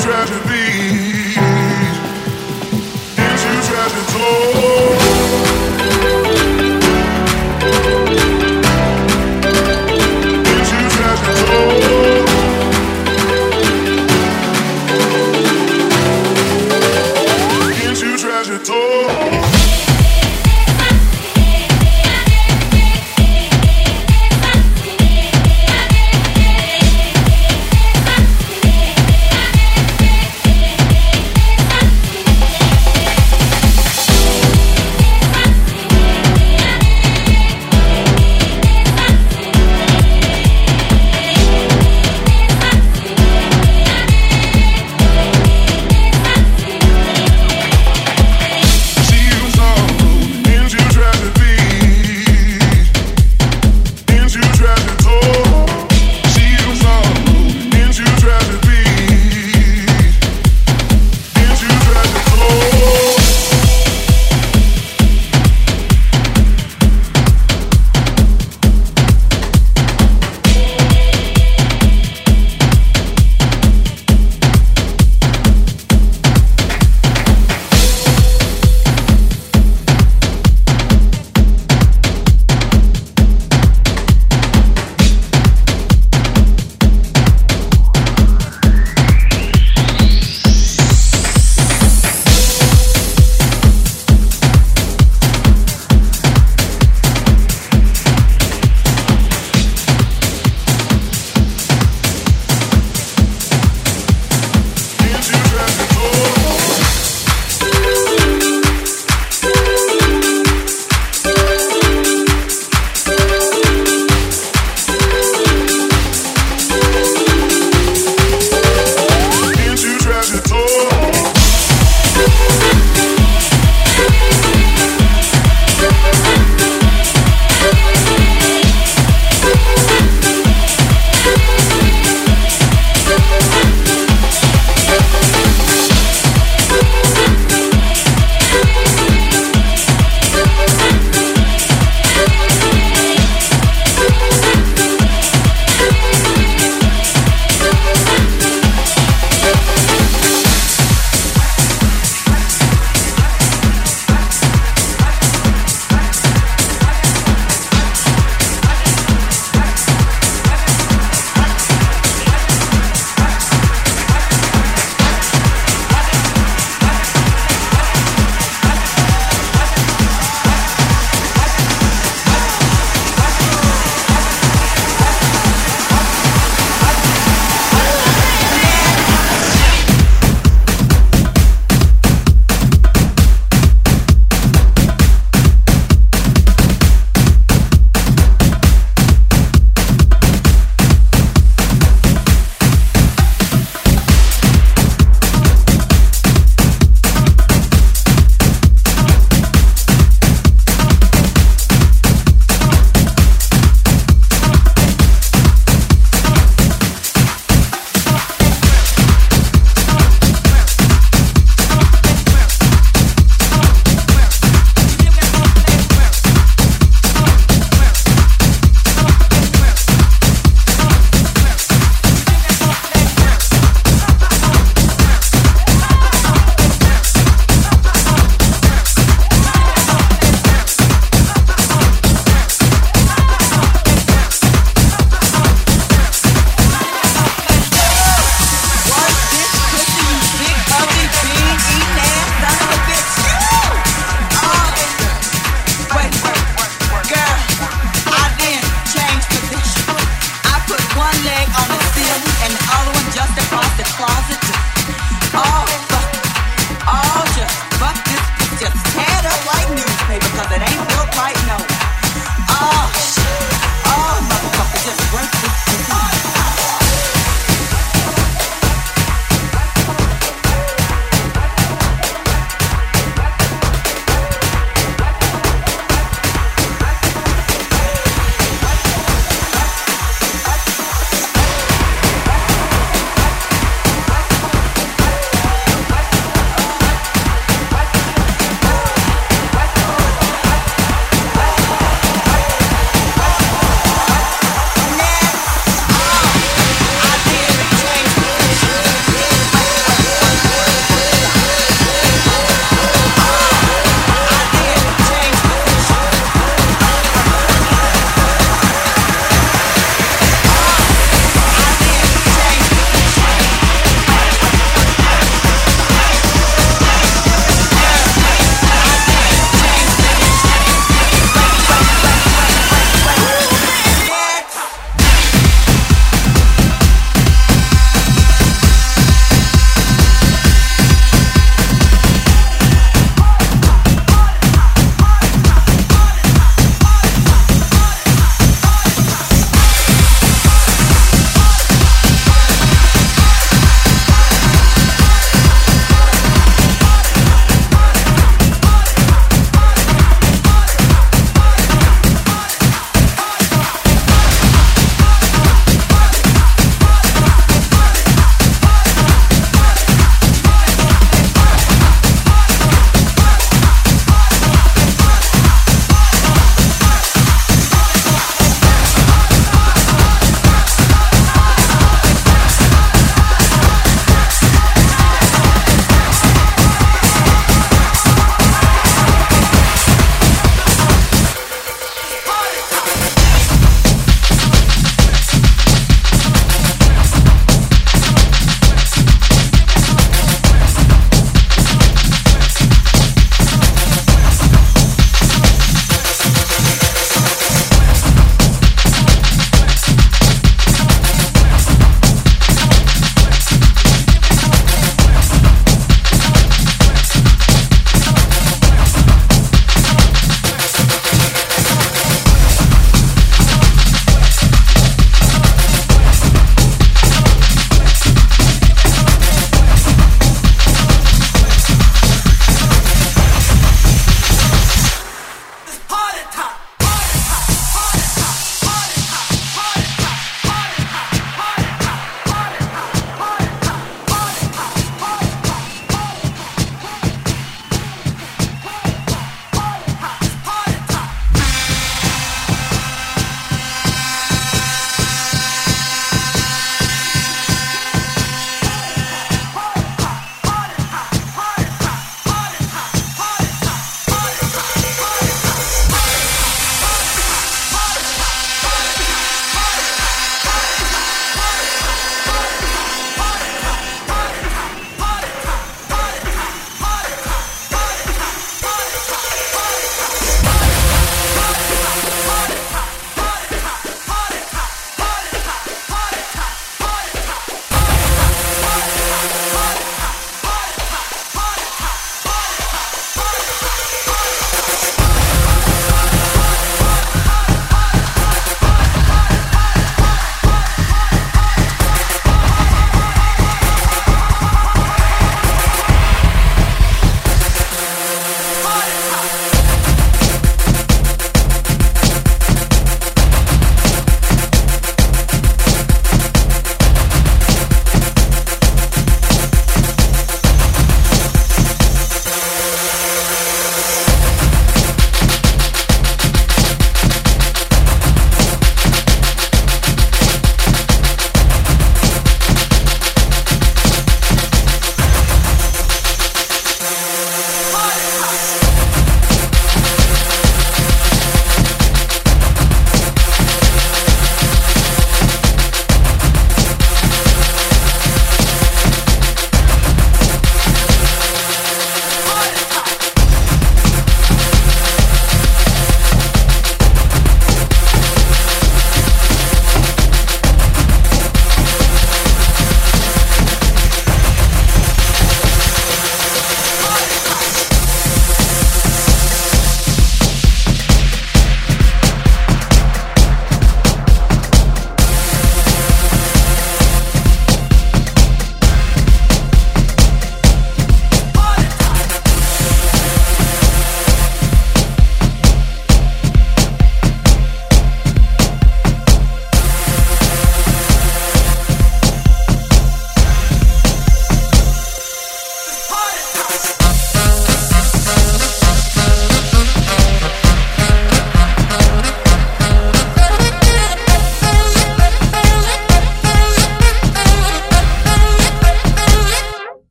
tragedies, into tragedies.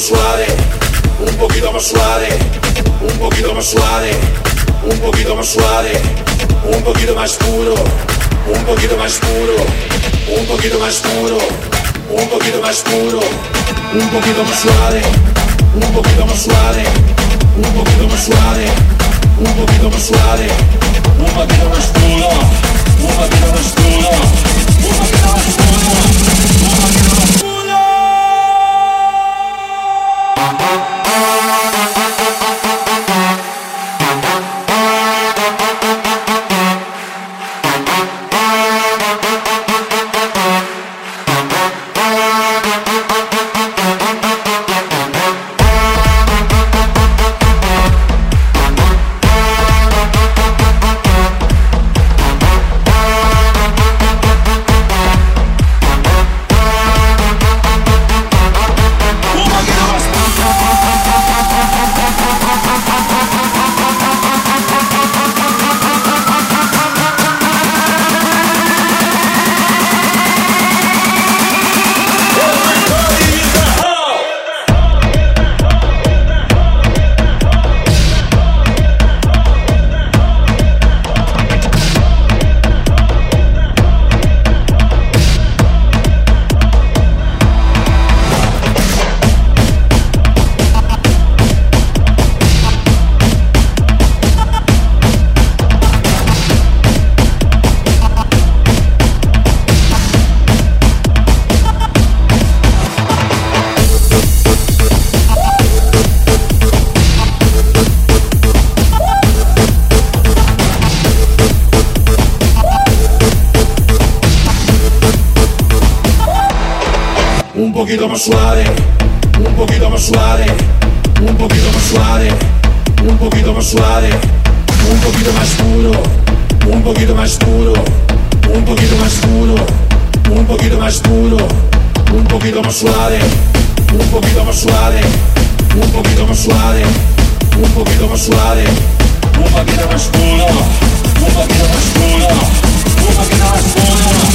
Más suave, un poquito más suave, un poquito más suave, un poquito más suave, un poquito más puro, un poquito más puro, un poquito más puro, un poquito más puro, un poquito más suave, un poquito más suave, un poquito más suave, un poquito más suave, un poquito más puro, un poquito más puro, un poquito más puro, más suave, un poquito más suave, un poquito más suave, un poquito más suave, un poquito más puro, un poquito más puro, un poquito más puro, un poquito más puro, un poquito más suave, un poquito más suave, un poquito más suave, un poquito más suave, un poquito más puro, un poquito más puro, un poquito más puro,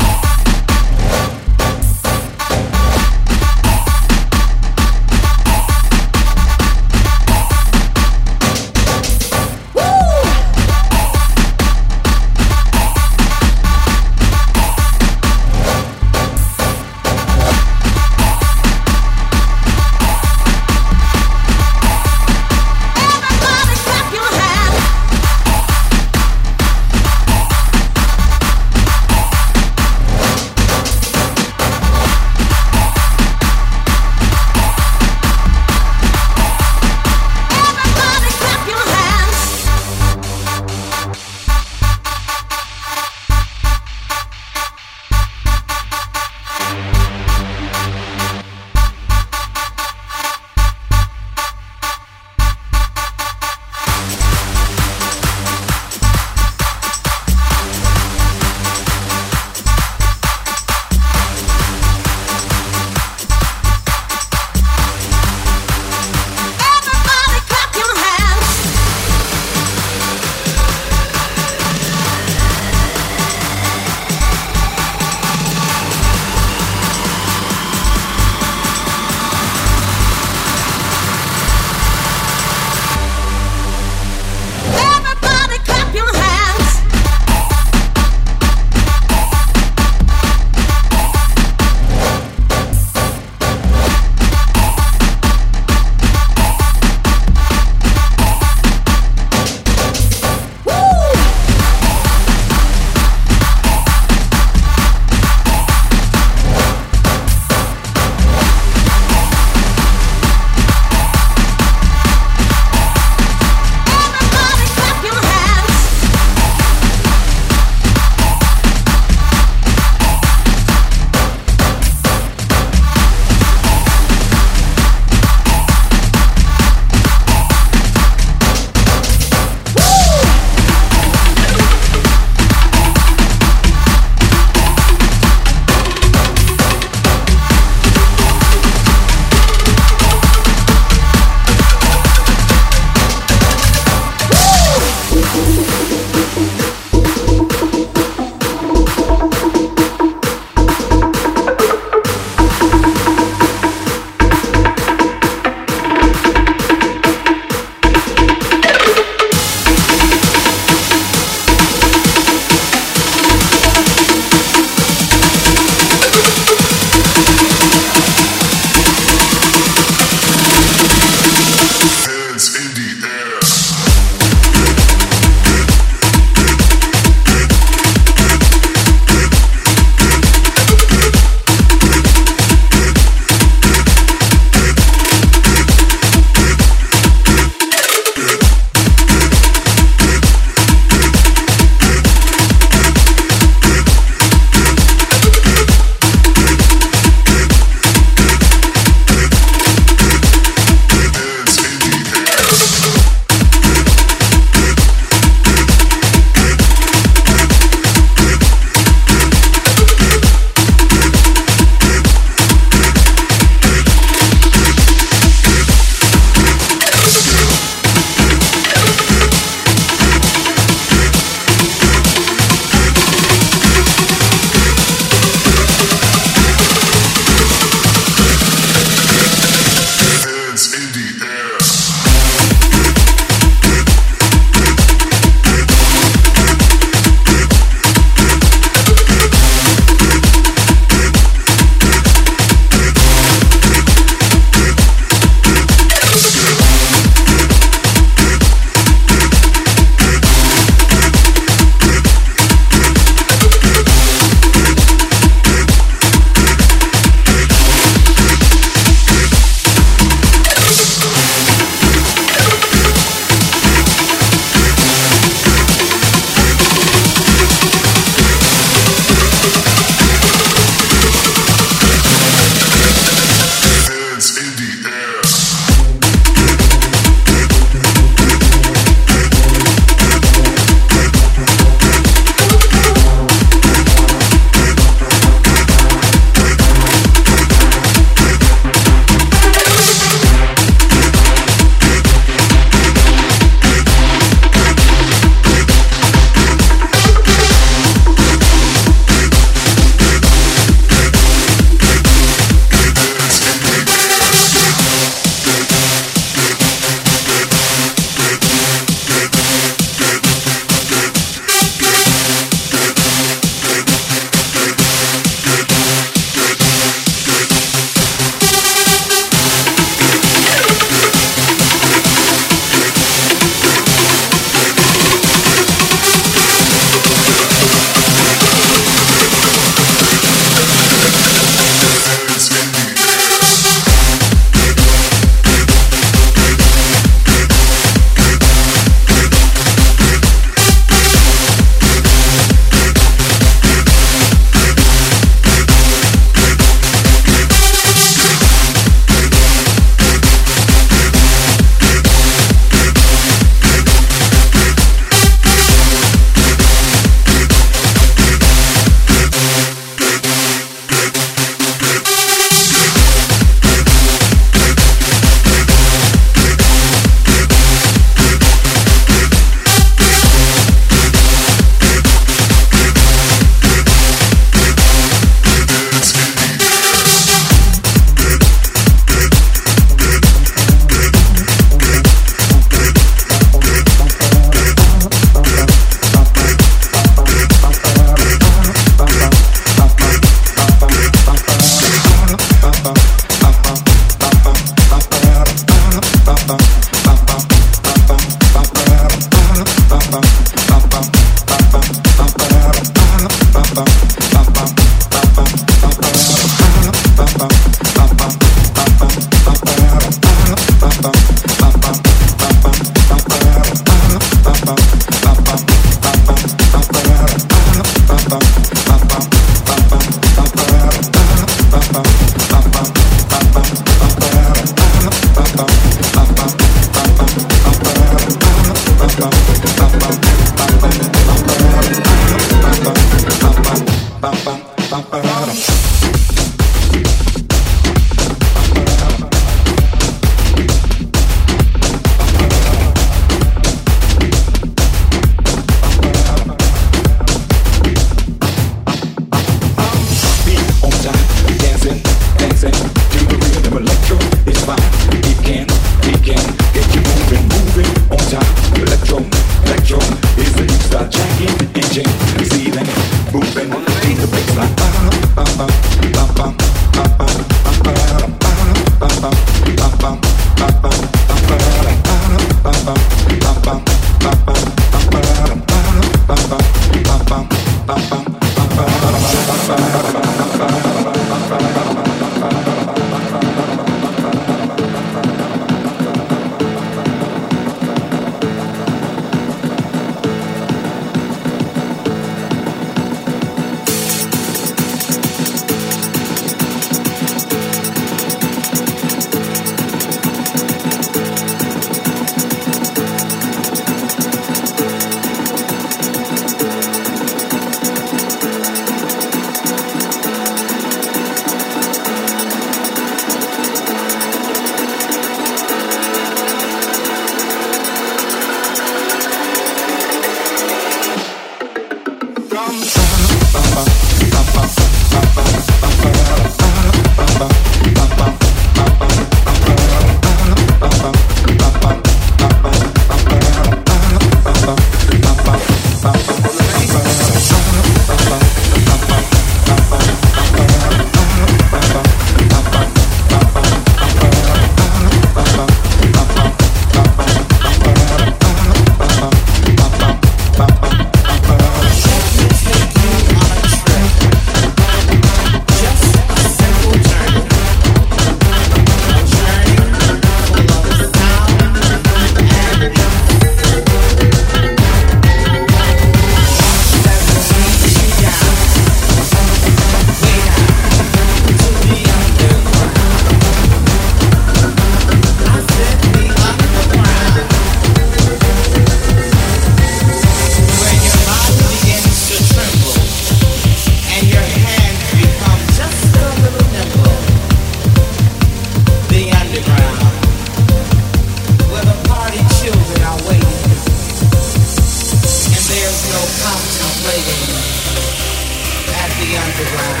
underground.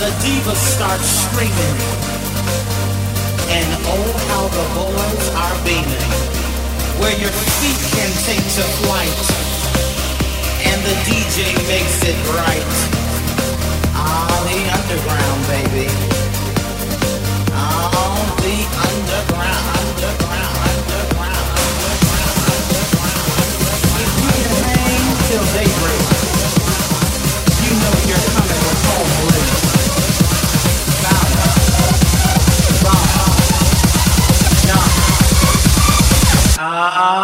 The divas start screaming, and oh how the boys are beaming. Where your feet can take to flight, and the DJ makes it right. Ah, the underground, baby. Ah.